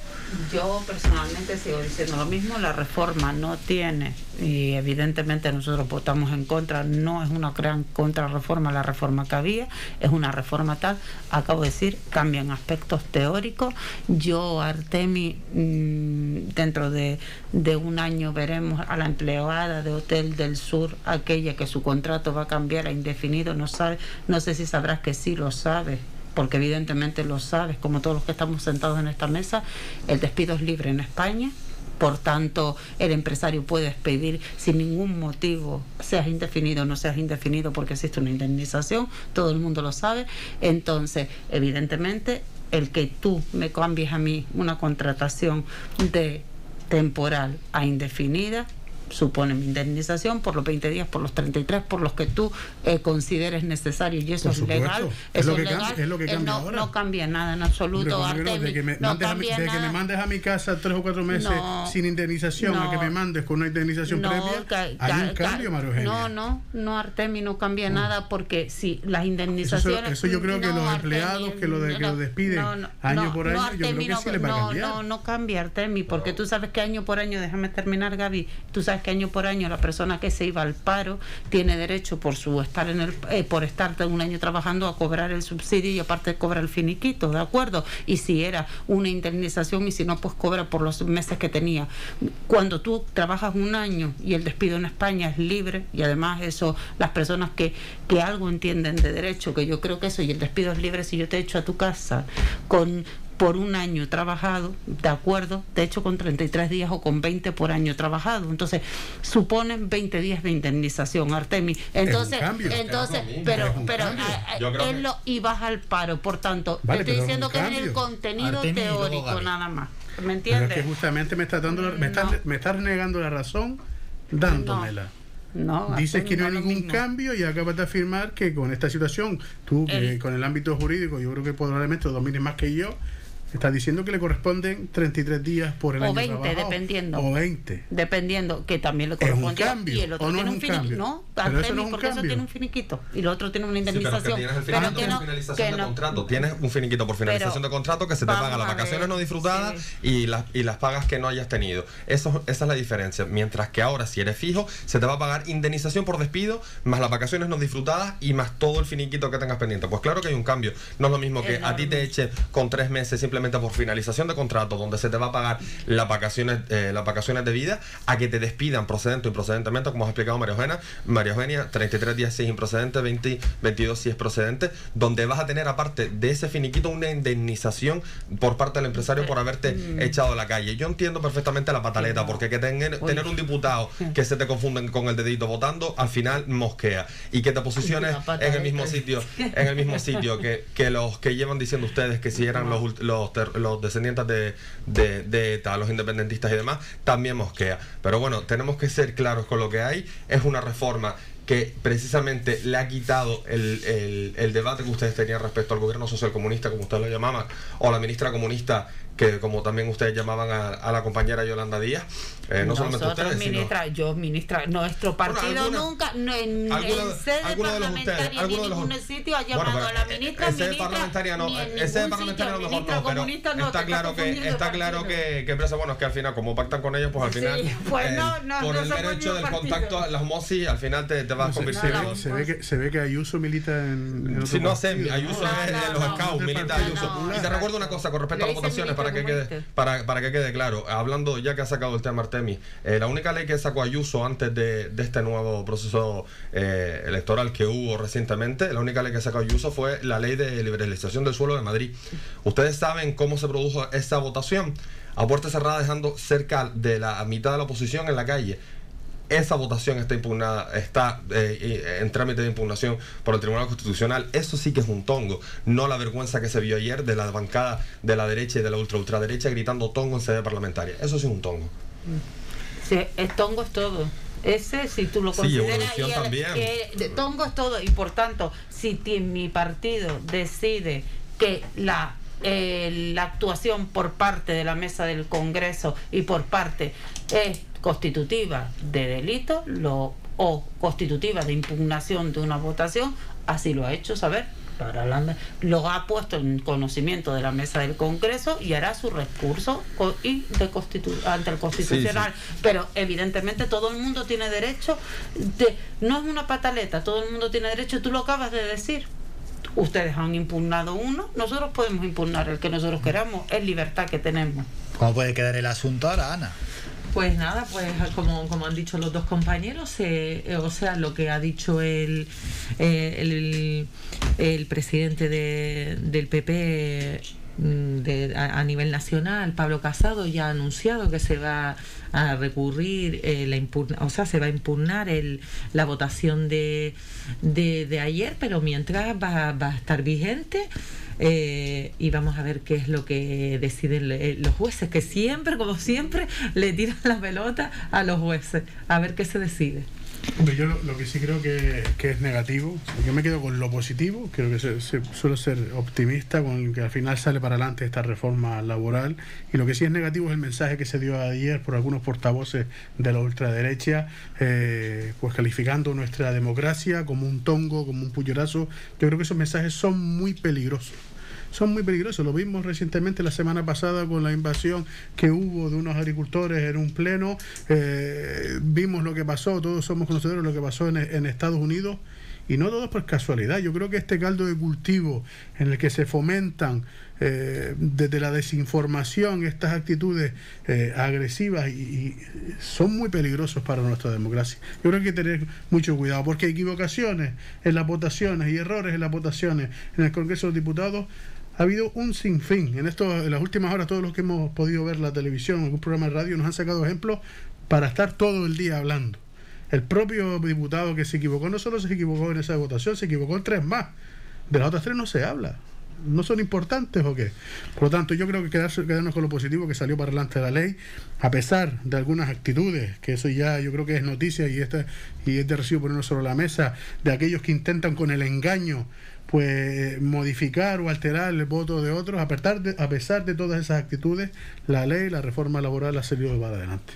Yo personalmente sigo diciendo lo mismo, la reforma no tiene, y evidentemente nosotros votamos en contra, no es una gran contrarreforma la reforma que había, es una reforma tal, acabo de decir, cambian aspectos teóricos. Yo, Artemi, mm, dentro de, de un año veremos a la empleada de Hotel del Sur, aquella que su contrato va a cambiar a indefinido, no sabe, no sé si sabrás que sí lo sabe porque evidentemente lo sabes, como todos los que estamos sentados en esta mesa, el despido es libre en España. Por tanto, el empresario puede despedir sin ningún motivo, seas indefinido o no seas indefinido, porque existe una indemnización, todo el mundo lo sabe. Entonces, evidentemente, el que tú me cambies a mí una contratación de temporal a indefinida supone mi indemnización por los 20 días, por los 33, por los que tú eh, consideres necesarios y eso es legal. Es, lo que legal. es lo que cambia no, no, cambia nada en absoluto. de que me, mandes a mi, de que me mandes a mi casa tres o cuatro meses sin indemnización a que me mandes con una indemnización previa, hay un cambio, María No, no, no, Artemi, no cambia nada porque si las indemnizaciones... Eso, yo creo que los empleados que lo, de, que lo despiden año por año, yo creo que sí les va a cambiar. No, no cambia, Artemi, porque tú sabes que año por año, déjame terminar, Gaby, tú sabes que año por año la persona que se iba al paro tiene derecho por su estar en el eh, por estar un año trabajando a cobrar el subsidio y aparte cobra el finiquito, ¿de acuerdo? Y si era una indemnización y si no, pues cobra por los meses que tenía. Cuando tú trabajas un año y el despido en España es libre y además eso, las personas que, que algo entienden de derecho, que yo creo que eso y el despido es libre si yo te echo a tu casa con por un año trabajado, de acuerdo, de hecho con 33 días o con 20 por año trabajado. Entonces, suponen 20 días de indemnización, Artemi. Entonces, entonces, pero, pero él lo ibas al paro, por tanto, te estoy diciendo que es el contenido teórico nada más. ¿Me entiendes? que justamente me está dando me, está, me estás negando la razón dándomela. No, Dices que no hay ningún cambio y acabas de afirmar que con esta situación, tú con el ámbito jurídico, yo creo que probablemente lo domines más que yo, Está diciendo que le corresponden 33 días por el o año 20, dependiendo. O 20. Dependiendo, que también le corresponde. ¿Es un cambio, y el otro no tiene un, finiquito. No, pero eso no es un porque cambio. eso tiene un finiquito. Y el otro tiene una indemnización. Sí, pero, que tienes el finiquito que por finalización de contrato. Tienes un finiquito por finalización de contrato que se te paga las vacaciones no disfrutadas sí. y, las, y las pagas que no hayas tenido. Eso, esa es la diferencia. Mientras que ahora, si eres fijo, se te va a pagar indemnización por despido, más las vacaciones no disfrutadas y más todo el finiquito que tengas pendiente. Pues claro que hay un cambio. No es lo mismo que a ti te eche con tres meses simplemente por finalización de contrato donde se te va a pagar las vacaciones, eh, las vacaciones de vida a que te despidan procedente o improcedentemente, como ha explicado María Eugenia. María Eugenia, 33 días si es improcedente, 20, 22 si es procedente, donde vas a tener aparte de ese finiquito una indemnización por parte del empresario por haberte mm. echado a la calle. Yo entiendo perfectamente la pataleta, porque que tener, tener un diputado que se te confunden con el dedito votando, al final mosquea. Y que te posiciones en el mismo sitio, en el mismo sitio que, que los que llevan diciendo ustedes que si eran los, los, los descendientes de, de, ETA, los independentistas y demás, también mosquea. Pero bueno, tenemos que ser claros con lo que hay. Es una reforma que precisamente le ha quitado el, el, debate que ustedes tenían respecto al gobierno social comunista, como ustedes lo llamaban, o la ministra comunista que como también ustedes llamaban a, a la compañera Yolanda Díaz, eh, no solamente ustedes, ministra, sino... yo ministra, nuestro partido bueno, alguna, nunca, no, en, alguna, en sede parlamentaria ni en ningún sitio ha llamado bueno, a la ministra, ese ministra, parlamentaria no, ese parlamentaria no mejor no, pero no, está claro que está claro que, que empresa, bueno, es que al final como pactan con ellos, pues al final sí, pues eh, no, no, por no el derecho del partido. contacto a la osmosis, al final te, te vas a convertir se, ve que se ve que Ayuso milita en, en Sí, no sé, Ayuso es de los scouts, milita Ayuso. Y te recuerdo una cosa con respecto a las votaciones para que quede para, para que quede claro, hablando ya que ha sacado el tema Artemis, eh, la única ley que sacó Ayuso antes de, de este nuevo proceso eh, electoral que hubo recientemente, la única ley que sacó Ayuso fue la ley de liberalización del suelo de Madrid. Ustedes saben cómo se produjo esa votación. A puerta cerrada dejando cerca de la mitad de la oposición en la calle esa votación está impugnada, está eh, en trámite de impugnación por el Tribunal Constitucional. Eso sí que es un tongo, no la vergüenza que se vio ayer de la bancada de la derecha y de la ultra ultraderecha gritando tongo en sede parlamentaria. Eso sí es un tongo. Sí, el tongo es todo. Ese, si tú lo consideras, sí, también. Que, tongo es todo. Y por tanto, si mi partido decide que la eh, la actuación por parte de la mesa del Congreso y por parte es constitutiva de delito lo, o constitutiva de impugnación de una votación, así lo ha hecho saber. Para la, lo ha puesto en conocimiento de la mesa del Congreso y hará su recurso y de constitu ante el Constitucional. Sí, sí. Pero evidentemente todo el mundo tiene derecho, de, no es una pataleta, todo el mundo tiene derecho, tú lo acabas de decir, ustedes han impugnado uno, nosotros podemos impugnar el que nosotros queramos, es libertad que tenemos. ¿Cómo puede quedar el asunto ahora, Ana? Pues nada, pues como, como han dicho los dos compañeros, eh, o sea, lo que ha dicho el, eh, el, el, presidente de, del PP de, a, nivel nacional, Pablo Casado, ya ha anunciado que se va a recurrir, eh, la impugna, o sea, se va a impugnar el, la votación de, de, de ayer, pero mientras va, va a estar vigente. Eh, y vamos a ver qué es lo que deciden eh, los jueces, que siempre, como siempre, le tiran la pelota a los jueces, a ver qué se decide. Yo lo, que sí creo que, que, es negativo, yo me quedo con lo positivo, creo que se, se, suelo ser optimista con que al final sale para adelante esta reforma laboral y lo que sí es negativo es el mensaje que se dio ayer por algunos portavoces de la ultraderecha, eh, pues calificando nuestra democracia como un tongo, como un puñorazo. Yo creo que esos mensajes son muy peligrosos son muy peligrosos. Lo vimos recientemente la semana pasada con la invasión que hubo de unos agricultores en un pleno. Eh, vimos lo que pasó, todos somos conocedores de lo que pasó en, en Estados Unidos y no todo por casualidad. Yo creo que este caldo de cultivo en el que se fomentan eh, desde la desinformación estas actitudes eh, agresivas y, son muy peligrosos para nuestra democracia. Yo creo que hay que tener mucho cuidado porque equivocaciones en las votaciones y errores en las votaciones en el Congreso de Diputados ha habido un sinfín. En, esto, en las últimas horas, todos los que hemos podido ver la televisión, algún programa de radio, nos han sacado ejemplos para estar todo el día hablando. El propio diputado que se equivocó no solo se equivocó en esa votación, se equivocó en tres más. De las otras tres no se habla. ¿No son importantes o qué? Por lo tanto, yo creo que quedarse, quedarnos con lo positivo que salió para delante de la ley, a pesar de algunas actitudes, que eso ya yo creo que es noticia y, esta, y es de recibo ponernos sobre la mesa, de aquellos que intentan con el engaño pues modificar o alterar el voto de otros, a pesar de, a pesar de todas esas actitudes, la ley, la reforma laboral ha salido para adelante.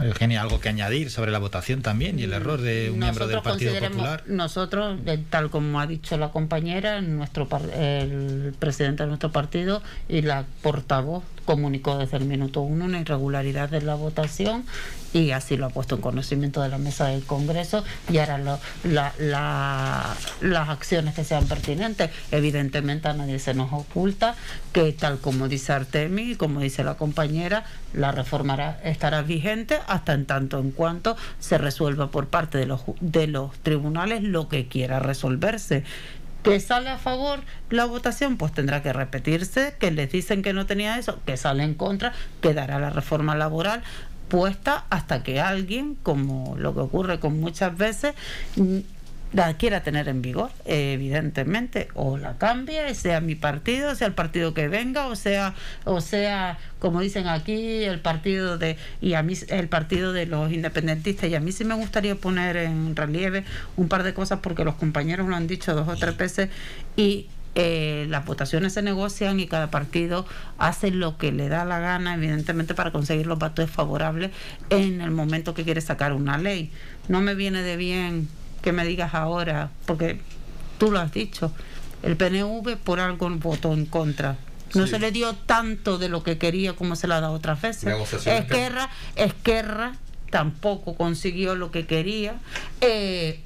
Eugenia, algo que añadir sobre la votación también y el error de un miembro del Partido Popular. Nosotros, tal como ha dicho la compañera, nuestro el presidente de nuestro partido y la portavoz comunicó desde el minuto uno una irregularidad de la votación y así lo ha puesto en conocimiento de la mesa del Congreso y ahora las acciones que sean pertinentes. Evidentemente a nadie se nos oculta que tal como dice Artemi como dice la compañera, la reforma estará vigente hasta en tanto en cuanto se resuelva por parte de los, de los tribunales lo que quiera resolverse que sale a favor la votación, pues tendrá que repetirse, que les dicen que no tenía eso, que sale en contra, quedará la reforma laboral puesta hasta que alguien, como lo que ocurre con muchas veces, la quiera tener en vigor, evidentemente, o la cambie, sea mi partido, sea el partido que venga, o sea, o sea, como dicen aquí, el partido de y a mí el partido de los independentistas y a mí sí me gustaría poner en relieve un par de cosas porque los compañeros lo han dicho dos o tres veces y eh, las votaciones se negocian y cada partido hace lo que le da la gana, evidentemente, para conseguir los votos favorables en el momento que quiere sacar una ley. No me viene de bien que me digas ahora, porque tú lo has dicho, el PNV por algo votó en contra. No se le dio tanto de lo que quería como se le ha dado otras veces. Esquerra, Esquerra tampoco consiguió lo que quería. Eh,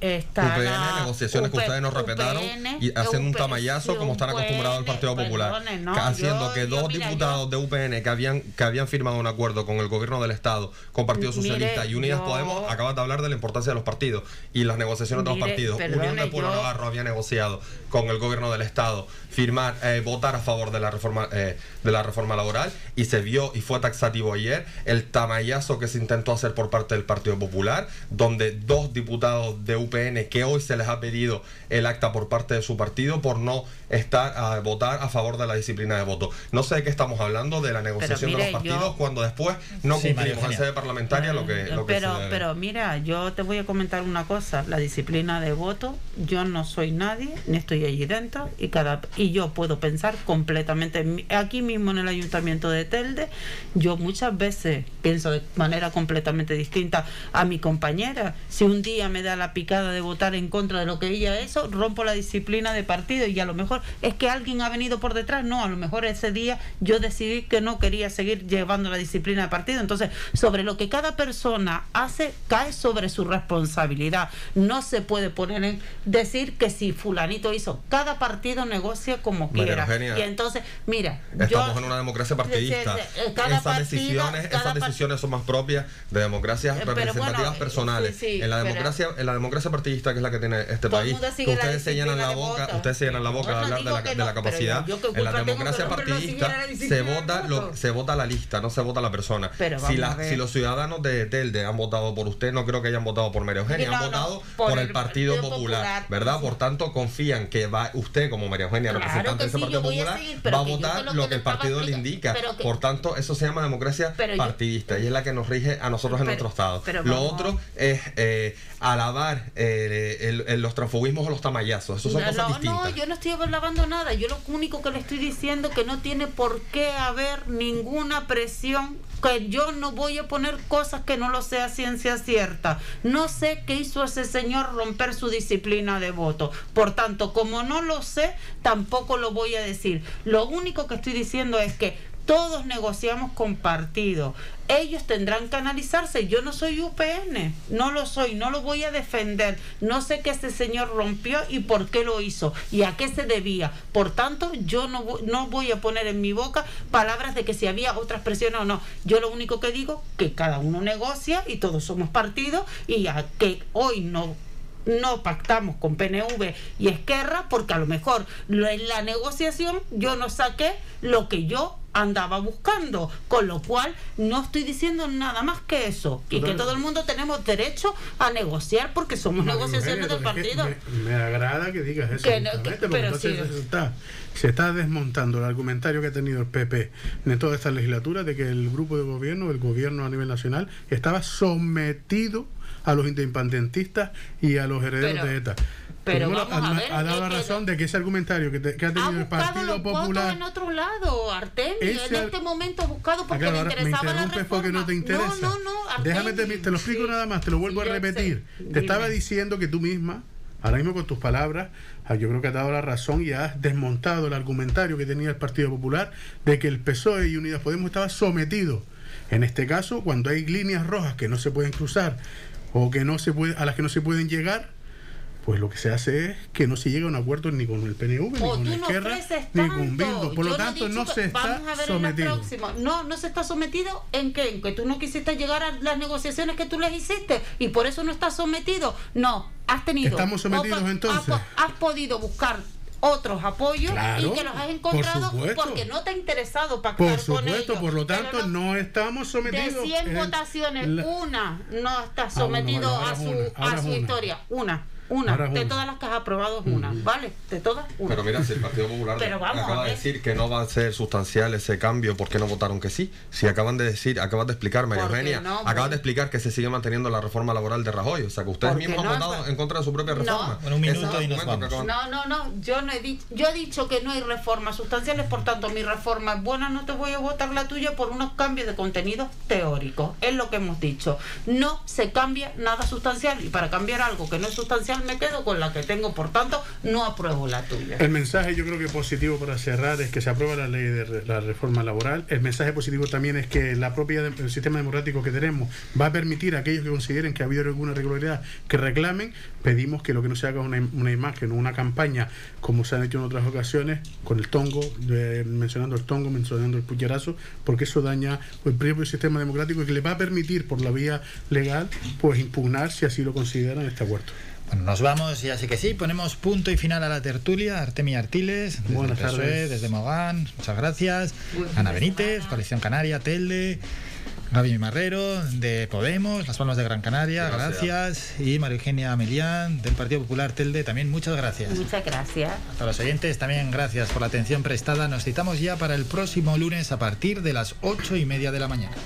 está UPN, negociaciones que ustedes nos respetaron y hacen un tamallazo como están acostumbrados al Partido Popular, haciendo que dos diputados de UPN que habían que habían firmado un acuerdo con el gobierno del Estado, con Partido Socialista y Unidas Podemos, acaban de hablar de la importancia de los partidos y las negociaciones de los partidos. Unión de Pueblo Navarro había negociado con el gobierno del Estado firmar, eh, votar a favor de la reforma eh, de la reforma laboral y se vio y fue taxativo ayer el tamallazo que se intentó hacer por parte del Partido Popular, donde dos diputados de UPN que hoy se les ha pedido el acta por parte de su partido por no estar a votar a favor de la disciplina de voto. No sé de qué estamos hablando de la negociación de los partidos cuando después no cumplimos en sede parlamentaria lo que, lo pero, Pero mira, yo te voy a comentar una cosa, la disciplina de voto, yo no soy nadie, ni estoy allí dentro y cada y yo puedo pensar completamente aquí mismo en el ayuntamiento de Telde, yo muchas veces pienso de manera completamente distinta a mi compañera. Si un día me da la picada de votar en contra de lo que ella eso, rompo la disciplina de partido y a lo mejor es que alguien ha venido por detrás. No, a lo mejor ese día yo decidí que no quería seguir llevando la disciplina de partido. Entonces, sobre lo que cada persona hace, cae sobre su responsabilidad. No se puede poner en decir que si fulanito hizo, cada partido negocia como quiera. Y entonces, mira, estamos en una democracia partidista. esas decisiones, esas decisiones son más propias de democracias eh, representativas personales. en la democracia, en la democracia partidista que es la que tiene este país, ustedes se llenan la boca, ustedes se llenan la boca de hablar de la, de la capacidad. En la democracia partidista se vota lo, se vota la lista, no se vota la persona. Si, la, si los ciudadanos de Telde han votado por usted, no creo que hayan votado por María Eugenia, han votado por, el Partido, Popular, ¿verdad? Por tanto, confían que va usted como María Eugenia, representante de ese Partido Popular, va a votar lo que el partido le indica. Por tanto, eso se llama democracia partidista y es la que nos rige a nosotros en nuestro Estado. Lo otro es eh, alabar eh, los transfugismos o los tamayazos. Eso son cosas distintas. No, yo no estoy alabando nada. Yo lo único que le estoy diciendo es que no tiene por qué haber ninguna presión que yo no voy a poner cosas que no lo sea ciencia cierta. No sé qué hizo ese señor romper su disciplina de voto. Por tanto, como no lo sé, tampoco lo voy a decir. Lo único que estoy diciendo es que todos negociamos con partido. Ellos tendrán que analizarse. Yo no soy UPN, no lo soy, no lo voy a defender. No sé qué ese señor rompió y por qué lo hizo y a qué se debía. Por tanto, yo no, no voy a poner en mi boca palabras de que si había otras presiones o no. Yo lo único que digo que cada uno negocia y todos somos partidos y a que hoy no no pactamos con PNV y Esquerra porque a lo mejor en la negociación yo no saqué lo que yo andaba buscando, con lo cual no estoy diciendo nada más que eso y que todo el mundo tenemos derecho a negociar porque somos negociaciones del partido. Me, agrada que digas eso, pero se, está, se está desmontando el argumentario que ha tenido el PP en toda esta legislatura de que el grupo de gobierno, el gobierno a nivel nacional, estaba sometido a los independentistas y a los herederos de ETA. Pero vamos a, ver, ha dado la razón de que ese argumentario que, ha tenido el Partido Popular en otro lado, Artemio, en este momento buscado porque ah, le interesaba la reforma. porque no te interesa. No, no, no, Déjame te, te, lo explico nada más, te lo vuelvo a repetir. Te estaba diciendo que tú misma ahora mismo con tus palabras, ah, yo creo que has dado la razón y has desmontado el argumentario que tenía el Partido Popular de que el PSOE y Unidas Podemos estaba sometido. En este caso, cuando hay líneas rojas que no se pueden cruzar o que no se puede, a las que no se pueden llegar, pues lo que se hace es que no se llega a un acuerdo ni con el PNV, ni con la izquierda, ni con Bildu. Por lo tanto, no, se está sometido. No, no se está sometido en qué? En que tú no quisiste llegar a las negociaciones que tú les hiciste y por eso no estás sometido. No, has tenido. Estamos sometidos entonces. Has, podido buscar otros apoyos y que los has encontrado porque no te ha interesado pactar por supuesto, por lo tanto no, estamos sometidos de 100 votaciones una no está ah, sometido a su, a su historia una una, de todas las que has aprobado es una, ¿vale? De todas, una. Pero mira, si el Partido Popular acaba de decir que no va a ser sustancial ese cambio, ¿por qué no votaron que sí? Si acaban de decir, acabas de explicar, María Eugenia, no, acabas de explicar que se sigue manteniendo la reforma laboral de Rajoy, o sea que ustedes mismos han votado en contra de su propia reforma. No, un minuto y nos vamos. No, no, no, yo no he dicho, yo he dicho que no hay reformas sustanciales, por tanto mi reforma es buena, no te voy a votar la tuya por unos cambios de contenido teóricos, es lo que hemos dicho. No se cambia nada sustancial y para cambiar algo que no es sustancial me quedo con la que tengo, por tanto, no apruebo la tuya. El mensaje yo creo que positivo para cerrar es que se aprueba la ley de la reforma laboral. El mensaje positivo también es que la propia el sistema democrático que tenemos va a permitir a aquellos que consideren que ha habido alguna irregularidad que reclamen. Pedimos que lo que no se haga una, una imagen o una campaña como se han hecho en otras ocasiones con el tongo, mencionando el tongo, mencionando el pucherazo, porque eso daña el propio sistema democrático y que le va a permitir por la vía legal pues impugnar si así lo consideran este acuerdo. Bueno, nos vamos y así que sí, ponemos punto y final a la tertulia. Artemia Artiles, desde Buenas tardes. desde Mogán, muchas gracias. Ana Benítez, Coalición Canaria, Telde. Gaby Marrero, de Podemos, Las Palmas de Gran Canaria, gracias. Y María Eugenia Melián, del Partido Popular Telde, también muchas gracias. Muchas gracias. A los oyentes, también gracias por la atención prestada. Nos citamos ya para el próximo lunes a partir de las ocho y media de la mañana.